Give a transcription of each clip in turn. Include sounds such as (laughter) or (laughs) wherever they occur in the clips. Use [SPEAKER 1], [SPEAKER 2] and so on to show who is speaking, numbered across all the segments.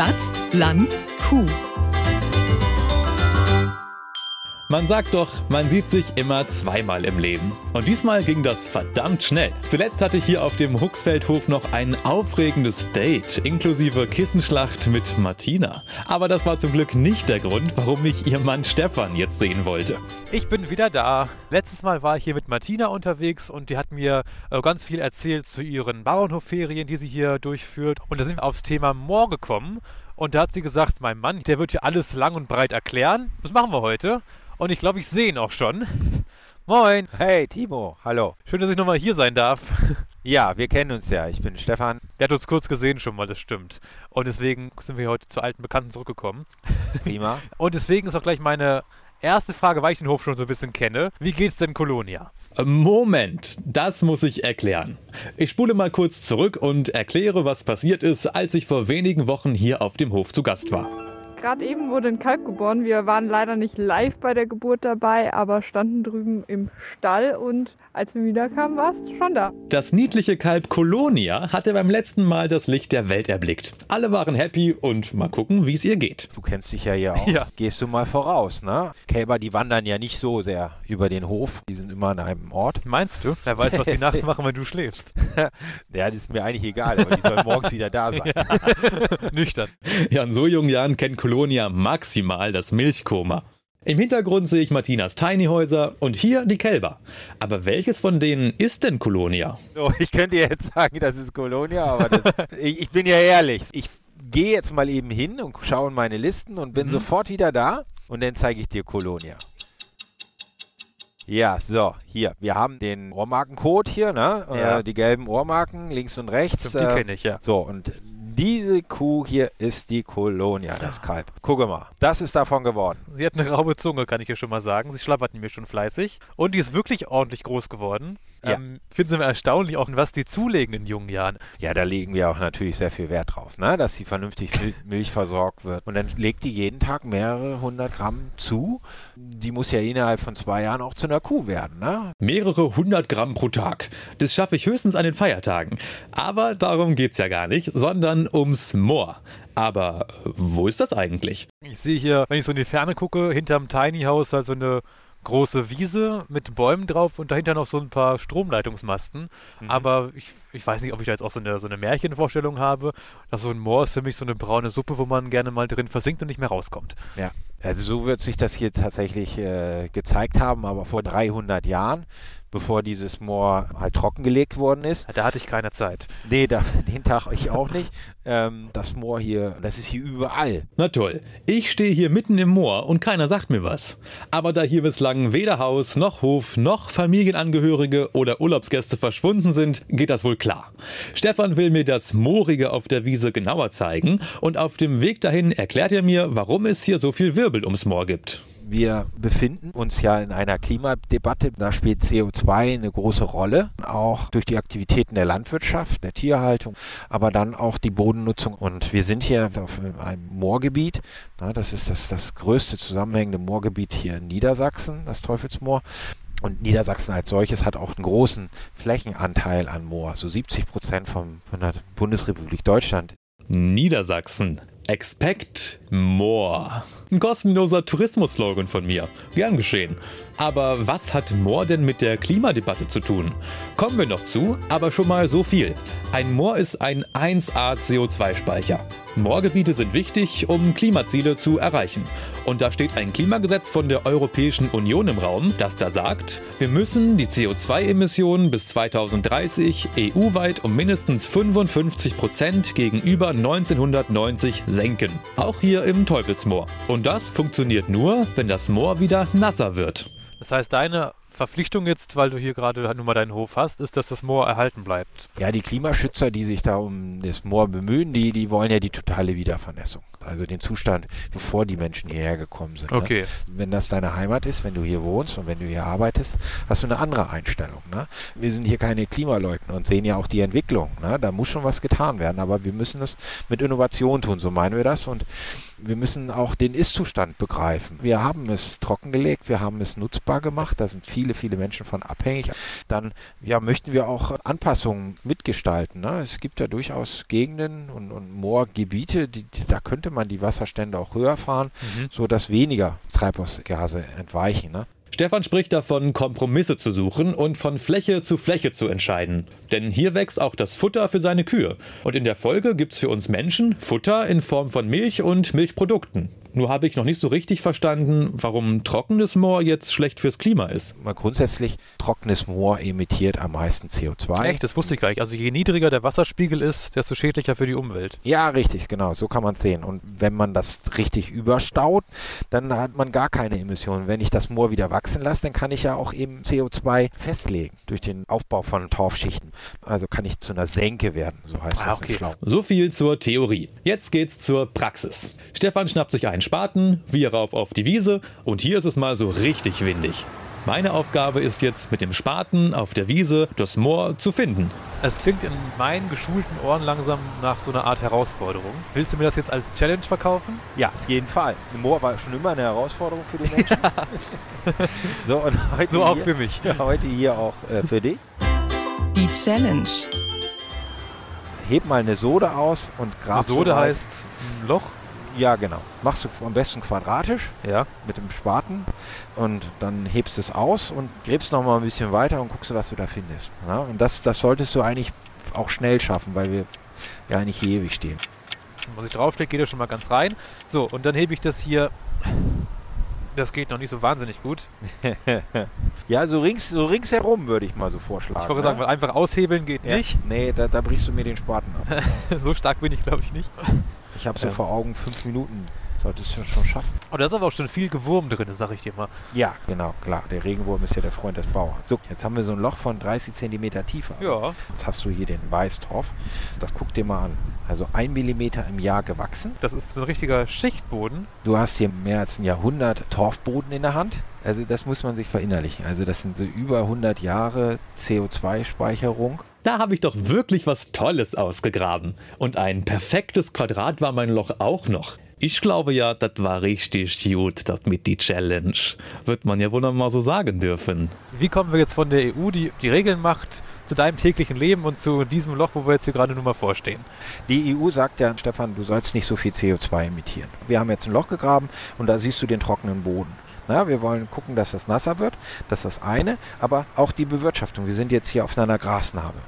[SPEAKER 1] Stadt, Land, Kuh.
[SPEAKER 2] Man sagt doch, man sieht sich immer zweimal im Leben. Und diesmal ging das verdammt schnell. Zuletzt hatte ich hier auf dem Huxfeldhof noch ein aufregendes Date, inklusive Kissenschlacht mit Martina. Aber das war zum Glück nicht der Grund, warum ich ihr Mann Stefan jetzt sehen wollte.
[SPEAKER 3] Ich bin wieder da. Letztes Mal war ich hier mit Martina unterwegs und die hat mir äh, ganz viel erzählt zu ihren Bauernhofferien, die sie hier durchführt. Und da sind wir aufs Thema Moor gekommen. Und da hat sie gesagt, mein Mann, der wird hier alles lang und breit erklären. Das machen wir heute. Und ich glaube, ich sehe ihn auch schon. Moin.
[SPEAKER 4] Hey, Timo. Hallo.
[SPEAKER 3] Schön, dass ich nochmal hier sein darf. (laughs)
[SPEAKER 4] Ja, wir kennen uns ja. Ich bin Stefan.
[SPEAKER 3] Der hat uns kurz gesehen schon mal, das stimmt. Und deswegen sind wir heute zu alten Bekannten zurückgekommen.
[SPEAKER 4] Prima. (laughs)
[SPEAKER 3] Und deswegen ist auch gleich meine erste Frage, weil ich den Hof schon so ein bisschen kenne. Wie geht's denn Kolonia?
[SPEAKER 2] Moment, das muss ich erklären. Ich spule mal kurz zurück und erkläre, was passiert ist, als ich vor wenigen Wochen hier auf dem Hof zu Gast war.
[SPEAKER 5] Gerade eben wurde ein Kalb geboren. Wir waren leider nicht live bei der Geburt dabei, aber standen drüben im Stall und als wir wiederkamen, war es schon da.
[SPEAKER 2] Das niedliche Kalb Kolonia hatte beim letzten Mal das Licht der Welt erblickt. Alle waren happy und mal gucken, wie es ihr geht.
[SPEAKER 4] Du kennst dich ja hier aus.
[SPEAKER 3] Ja.
[SPEAKER 4] Gehst du mal voraus, ne? Kälber, die wandern ja nicht so sehr über den Hof. Die sind immer an einem Ort.
[SPEAKER 3] Meinst du? Wer weiß, was die (laughs) nachts machen, wenn du schläfst. (laughs)
[SPEAKER 4] Ja, das ist mir eigentlich egal, aber die sollen morgens wieder da sein. (laughs)
[SPEAKER 3] Nüchtern.
[SPEAKER 2] Ja, in so jungen Jahren kennt Kolonia maximal das Milchkoma. Im Hintergrund sehe ich Martinas Tiny Häuser und hier die Kälber. Aber welches von denen ist denn Kolonia?
[SPEAKER 4] So, (laughs) ich könnte jetzt sagen, das ist Kolonia, aber das, (laughs) ich, ich bin ja ehrlich. Ich gehe jetzt mal eben hin und schaue in meine Listen und bin sofort wieder da und dann zeige ich dir Kolonia. Ja, so, hier. Wir haben den Ohrmarkencode hier, ne?
[SPEAKER 3] Ja.
[SPEAKER 4] Äh, die gelben Ohrmarken links und rechts.
[SPEAKER 3] Die
[SPEAKER 4] äh,
[SPEAKER 3] kenne ich, ja.
[SPEAKER 4] So, und diese Kuh hier ist die Kolonia, das Kalb. Gucke mal, das ist davon geworden.
[SPEAKER 3] Sie hat eine raue Zunge, kann ich hier schon mal sagen. Sie schlappert nämlich schon fleißig. Und die ist wirklich ordentlich groß geworden.
[SPEAKER 4] Ja.
[SPEAKER 3] Ähm, ich finde es immer erstaunlich, auch was die zulegen in jungen Jahren.
[SPEAKER 4] Ja, da legen wir auch natürlich sehr viel Wert drauf, ne? dass sie vernünftig Mil (laughs) Milch versorgt wird. Und dann legt die jeden Tag mehrere hundert Gramm zu. Die muss ja innerhalb von zwei Jahren auch zu einer Kuh werden. Ne?
[SPEAKER 2] Mehrere hundert Gramm pro Tag. Das schaffe ich höchstens an den Feiertagen. Aber darum geht's ja gar nicht, sondern ums Moor. Aber wo ist das eigentlich?
[SPEAKER 3] Ich sehe hier, wenn ich so in die Ferne gucke, hinterm Tiny House halt so eine große Wiese mit Bäumen drauf und dahinter noch so ein paar Stromleitungsmasten. Aber ich, ich weiß nicht, ob ich da jetzt auch so eine, so eine Märchenvorstellung habe. Dass so ein Moor ist für mich so eine braune Suppe, wo man gerne mal drin versinkt und nicht mehr rauskommt.
[SPEAKER 4] Ja. Also so wird sich das hier tatsächlich äh, gezeigt haben, aber vor 300 Jahren, bevor dieses Moor halt trockengelegt worden ist.
[SPEAKER 3] Da hatte ich keine Zeit.
[SPEAKER 4] Nee, da, (laughs) den Tag ich auch nicht. Ähm, das Moor hier, das ist hier überall.
[SPEAKER 2] Na toll, ich stehe hier mitten im Moor und keiner sagt mir was. Aber da hier bislang weder Haus noch Hof noch Familienangehörige oder Urlaubsgäste verschwunden sind, geht das wohl klar. Stefan will mir das Moorige auf der Wiese genauer zeigen und auf dem Weg dahin erklärt er mir, warum es hier so viel Wirbel ums Moor gibt.
[SPEAKER 4] Wir befinden uns ja in einer Klimadebatte. Da spielt CO2 eine große Rolle, auch durch die Aktivitäten der Landwirtschaft, der Tierhaltung, aber dann auch die Bodennutzung. Und wir sind hier auf einem Moorgebiet. Das ist das, das größte zusammenhängende Moorgebiet hier in Niedersachsen, das Teufelsmoor. Und Niedersachsen als solches hat auch einen großen Flächenanteil an Moor. So 70 Prozent von der Bundesrepublik Deutschland
[SPEAKER 2] Niedersachsen. Expect more. Ein kostenloser Tourismus-Slogan von mir. Gern geschehen. Aber was hat Moor denn mit der Klimadebatte zu tun? Kommen wir noch zu, aber schon mal so viel. Ein Moor ist ein 1A CO2-Speicher. Moorgebiete sind wichtig, um Klimaziele zu erreichen. Und da steht ein Klimagesetz von der Europäischen Union im Raum, das da sagt, wir müssen die CO2-Emissionen bis 2030 EU-weit um mindestens 55 Prozent gegenüber 1990 senken. Auch hier im Teufelsmoor. Und das funktioniert nur, wenn das Moor wieder nasser wird.
[SPEAKER 3] Das heißt, deine Verpflichtung jetzt, weil du hier gerade halt nur mal deinen Hof hast, ist, dass das Moor erhalten bleibt.
[SPEAKER 4] Ja, die Klimaschützer, die sich da um das Moor bemühen, die, die wollen ja die totale Wiedervernässung. Also den Zustand, bevor die Menschen hierher gekommen sind.
[SPEAKER 3] Okay.
[SPEAKER 4] Ne? Wenn das deine Heimat ist, wenn du hier wohnst und wenn du hier arbeitest, hast du eine andere Einstellung. Ne? Wir sind hier keine Klimaleugner und sehen ja auch die Entwicklung. Ne? Da muss schon was getan werden, aber wir müssen es mit Innovation tun, so meinen wir das. Und Wir müssen auch den Ist-Zustand begreifen. Wir haben es trockengelegt, wir haben es nutzbar gemacht, da sind viele, viele Menschen von abhängig. Dann ja, möchten wir auch Anpassungen mitgestalten. Ne? Es gibt ja durchaus Gegenden und, und Moorgebiete, die, da könnte man die Wasserstände auch höher fahren, mhm. sodass weniger Treibhausgase entweichen. Ne?
[SPEAKER 2] Stefan spricht davon, Kompromisse zu suchen und von Fläche zu Fläche zu entscheiden. Denn hier wächst auch das Futter für seine Kühe. Und in der Folge gibt's für uns Menschen Futter in Form von Milch und Milchprodukten. Nur habe ich noch nicht so richtig verstanden, warum trockenes Moor jetzt schlecht fürs Klima ist.
[SPEAKER 4] Mal grundsätzlich, trockenes Moor emittiert am meisten CO2.
[SPEAKER 3] Echt, das wusste ich gar nicht. Also je niedriger der Wasserspiegel ist, desto schädlicher für die Umwelt.
[SPEAKER 4] Ja, richtig, genau. So kann man es sehen. Und wenn man das richtig überstaut, dann hat man gar keine Emissionen. Wenn ich das Moor wieder wachsen lasse, dann kann ich ja auch eben CO2 festlegen durch den Aufbau von Torfschichten. Also kann ich zu einer Senke werden, so heißt ah, das okay. Schlau.
[SPEAKER 2] So viel zur Theorie. Jetzt geht's zur Praxis. Stefan schnappt sich ein einen Spaten, wir rauf auf die Wiese und hier ist es mal so richtig windig. Meine Aufgabe ist jetzt mit dem Spaten auf der Wiese das Moor zu finden.
[SPEAKER 3] Es klingt in meinen geschulten Ohren langsam nach so einer Art Herausforderung. Willst du mir das jetzt als Challenge verkaufen?
[SPEAKER 4] Ja, auf jeden Fall. Ein Moor war schon immer eine Herausforderung für die (laughs) Menschen.
[SPEAKER 3] so, und heute so auch hier, für mich.
[SPEAKER 4] Heute hier auch äh, für dich.
[SPEAKER 1] Die Challenge.
[SPEAKER 4] Heb mal eine Sode aus und grab
[SPEAKER 3] Eine Sode so heißt ein Loch?
[SPEAKER 4] Ja, genau. Machst du am besten quadratisch
[SPEAKER 3] ja.
[SPEAKER 4] mit dem Spaten und dann hebst es aus und gräbst noch mal ein bisschen weiter und guckst, was du da findest. Ja? Und das, das solltest du eigentlich auch schnell schaffen, weil wir ja nicht hier ewig stehen.
[SPEAKER 3] Was ich draufstecke, geht er schon mal ganz rein. So, und dann hebe ich das hier. Das geht noch nicht so wahnsinnig gut. (laughs)
[SPEAKER 4] ja, so, rings, so ringsherum würde ich mal so vorschlagen.
[SPEAKER 3] Ich wollte ne? sagen, weil einfach aushebeln geht ja. nicht.
[SPEAKER 4] Nee, da, da brichst du mir den Spaten ab. (laughs)
[SPEAKER 3] so stark bin ich, glaube ich, nicht.
[SPEAKER 4] Ich habe so ähm. vor Augen fünf Minuten. Solltest du schon schaffen.
[SPEAKER 3] Aber da ist aber auch schon viel Gewurm drin, sag ich dir mal.
[SPEAKER 4] Ja, genau, klar. Der Regenwurm ist ja der Freund des Bauern. So, jetzt haben wir so ein Loch von 30 cm Tiefe.
[SPEAKER 3] Ja.
[SPEAKER 4] Jetzt hast du hier den Weißtorf. Das guck dir mal an. Also ein Millimeter im Jahr gewachsen.
[SPEAKER 3] Das ist so ein richtiger Schichtboden.
[SPEAKER 4] Du hast hier mehr als ein Jahrhundert Torfboden in der Hand. Also das muss man sich verinnerlichen. Also das sind so über 100 Jahre CO2-Speicherung.
[SPEAKER 2] Da habe ich doch wirklich was Tolles ausgegraben. Und ein perfektes Quadrat war mein Loch auch noch. Ich glaube ja, das war richtig gut, das mit die Challenge. Wird man ja wohl noch mal so sagen dürfen.
[SPEAKER 3] Wie kommen wir jetzt von der EU, die die Regeln macht, zu deinem täglichen Leben und zu diesem Loch, wo wir jetzt hier gerade nur mal vorstehen?
[SPEAKER 4] Die EU sagt ja, Stefan, du sollst nicht so viel CO2 emittieren. Wir haben jetzt ein Loch gegraben und da siehst du den trockenen Boden. Na, wir wollen gucken, dass das nasser wird. Das ist das eine. Aber auch die Bewirtschaftung. Wir sind jetzt hier auf einer Grasnarbe.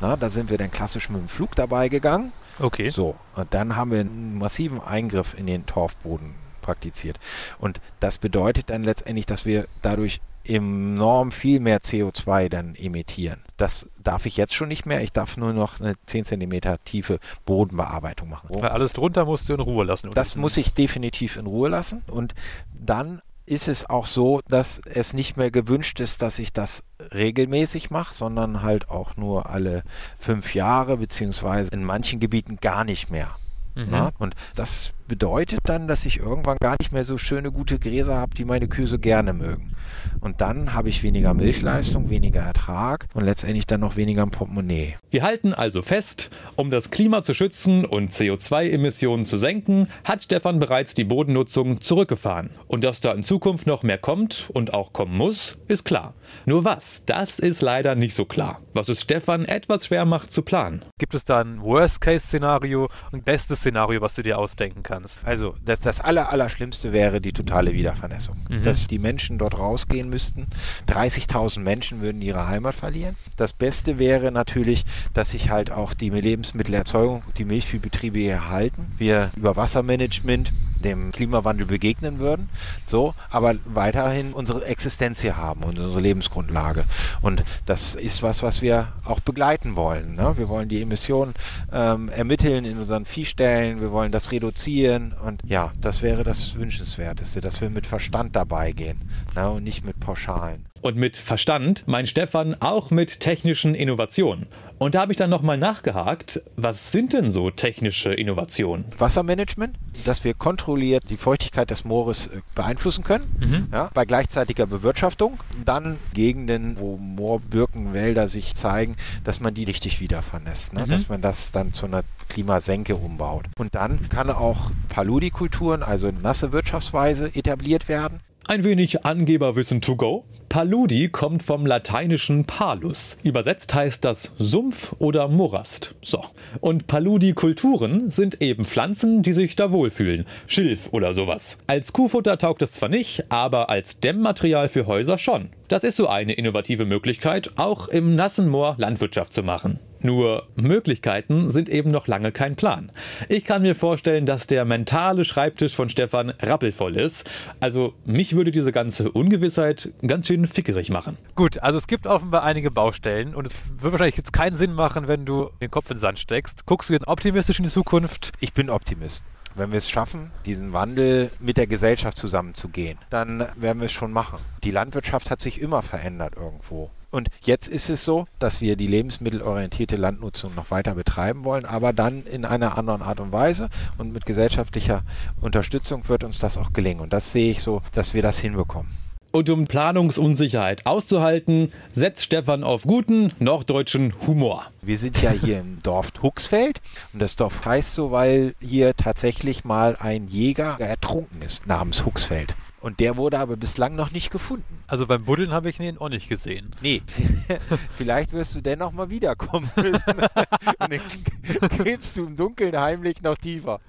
[SPEAKER 4] Na, da sind wir dann klassisch mit dem Flug dabei gegangen.
[SPEAKER 3] Okay.
[SPEAKER 4] So, und dann haben wir einen massiven Eingriff in den Torfboden praktiziert. Und das bedeutet dann letztendlich, dass wir dadurch enorm viel mehr CO2 dann emittieren. Das darf ich jetzt schon nicht mehr. Ich darf nur noch eine 10 cm tiefe Bodenbearbeitung machen.
[SPEAKER 3] Weil alles drunter musst du in Ruhe lassen.
[SPEAKER 4] Das muss ich definitiv in Ruhe lassen. Und dann ist es auch so, dass es nicht mehr gewünscht ist, dass ich das regelmäßig mache, sondern halt auch nur alle fünf Jahre, beziehungsweise in manchen Gebieten gar nicht mehr. Mhm. Und das bedeutet dann, dass ich irgendwann gar nicht mehr so schöne, gute Gräser habe, die meine Kühe so gerne mögen. Und dann habe ich weniger Milchleistung, weniger Ertrag und letztendlich dann noch weniger im Portemonnaie.
[SPEAKER 2] Wir halten also fest, um das Klima zu schützen und CO2-Emissionen zu senken, hat Stefan bereits die Bodennutzung zurückgefahren. Und dass da in Zukunft noch mehr kommt und auch kommen muss, ist klar. Nur was, das ist leider nicht so klar. Was es Stefan etwas schwer macht zu planen.
[SPEAKER 3] Gibt es da ein Worst-Case-Szenario und ein bestes Szenario, was du dir ausdenken kannst?
[SPEAKER 4] Also das, das aller, Allerschlimmste wäre die totale Wiedervernässung. Mhm. Dass die Menschen dort rausgehen müssten. 30.000 Menschen würden ihre Heimat verlieren. Das Beste wäre natürlich, dass sich halt auch die Lebensmittelerzeugung, die Milchviehbetriebe hier erhalten. Wir über Wassermanagement dem Klimawandel begegnen würden, so, aber weiterhin unsere Existenz hier haben und unsere Lebensgrundlage. Und das ist was, was wir auch begleiten wollen. Ne? Wir wollen die Emissionen ähm, ermitteln in unseren Viehstellen, wir wollen das reduzieren und ja, das wäre das Wünschenswerteste, dass wir mit Verstand dabei gehen ne? und nicht mit Pauschalen.
[SPEAKER 2] Und mit Verstand meint Stefan auch mit technischen Innovationen. Und da habe ich dann nochmal nachgehakt, was sind denn so technische Innovationen?
[SPEAKER 4] Wassermanagement, dass wir kontrolliert die Feuchtigkeit des Moores äh, beeinflussen können, ja, bei gleichzeitiger Bewirtschaftung. Dann Gegenden, wo Moorbirkenwälder sich zeigen, dass man die richtig wieder vernässt, ne? dass man das dann zu einer Klimasenke umbaut. Und dann kann auch Paludikulturen, also nasse Wirtschaftsweise, etabliert werden.
[SPEAKER 2] Ein wenig Angeberwissen to go. Paludi kommt vom lateinischen Palus. Übersetzt heißt das Sumpf oder Morast. So. Und Paludi-Kulturen sind eben Pflanzen, die sich da wohlfühlen. Schilf oder sowas. Als Kuhfutter taugt es zwar nicht, aber als Dämmmaterial für Häuser schon. Das ist so eine innovative Möglichkeit, auch im nassen Moor Landwirtschaft zu machen. Nur Möglichkeiten sind eben noch lange kein Plan. Ich kann mir vorstellen, dass der mentale Schreibtisch von Stefan rappelvoll ist. Also mich würde diese ganze Ungewissheit ganz schön fickerig machen.
[SPEAKER 3] Gut, also es gibt offenbar einige Baustellen und es wird wahrscheinlich jetzt keinen Sinn machen, wenn du den Kopf in den Sand steckst. Guckst du jetzt optimistisch in die Zukunft?
[SPEAKER 4] Ich bin Optimist. Wenn wir es schaffen, diesen Wandel mit der Gesellschaft zusammenzugehen, dann werden wir es schon machen. Die Landwirtschaft hat sich immer verändert irgendwo. Und jetzt ist es so, dass wir die lebensmittelorientierte Landnutzung noch weiter betreiben wollen, aber dann in einer anderen Art und Weise. Und mit gesellschaftlicher Unterstützung wird uns das auch gelingen. Und das sehe ich so, dass wir das hinbekommen.
[SPEAKER 2] Und um Planungsunsicherheit auszuhalten, setzt Stefan auf guten norddeutschen Humor.
[SPEAKER 4] Wir sind ja hier im Dorf Huxfeld und das Dorf heißt so, weil hier tatsächlich mal ein Jäger ertrunken ist namens Huxfeld. Und der wurde aber bislang noch nicht gefunden.
[SPEAKER 3] Also beim Buddeln habe ich ihn auch nicht gesehen.
[SPEAKER 4] Nee, (laughs) vielleicht wirst du dennoch mal wiederkommen (laughs) müssen. Und dann gräbst du im Dunkeln heimlich noch tiefer.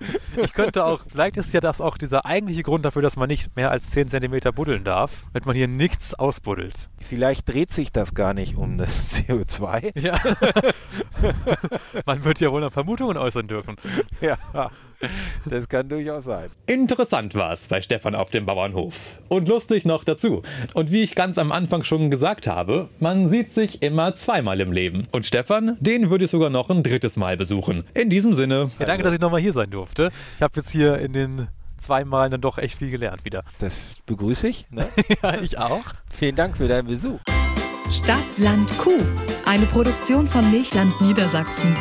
[SPEAKER 3] Ich könnte auch, vielleicht ist ja das auch dieser eigentliche Grund dafür, dass man nicht mehr als 10 cm buddeln darf, wenn man hier nichts ausbuddelt.
[SPEAKER 4] Vielleicht dreht sich das gar nicht um das (laughs) CO2.
[SPEAKER 3] Ja. man wird ja wohl noch Vermutungen äußern dürfen.
[SPEAKER 4] Ja, (laughs) das kann durchaus sein.
[SPEAKER 2] Interessant war es bei Stefan auf dem Bauernhof. Und lustig noch dazu. Und wie ich ganz am Anfang schon gesagt habe, man sieht sich immer zweimal im Leben. Und Stefan, den würde ich sogar noch ein drittes Mal besuchen. In diesem Sinne.
[SPEAKER 3] Ja, danke, dass ich nochmal hier sein durfte. Ich habe jetzt hier in den zwei Malen dann doch echt viel gelernt wieder.
[SPEAKER 4] Das begrüße ich. Ne? (laughs)
[SPEAKER 3] Ja, ich auch.
[SPEAKER 4] Vielen Dank für deinen Besuch.
[SPEAKER 1] Stadt, Land, Kuh. Eine Produktion von Milchland Niedersachsen.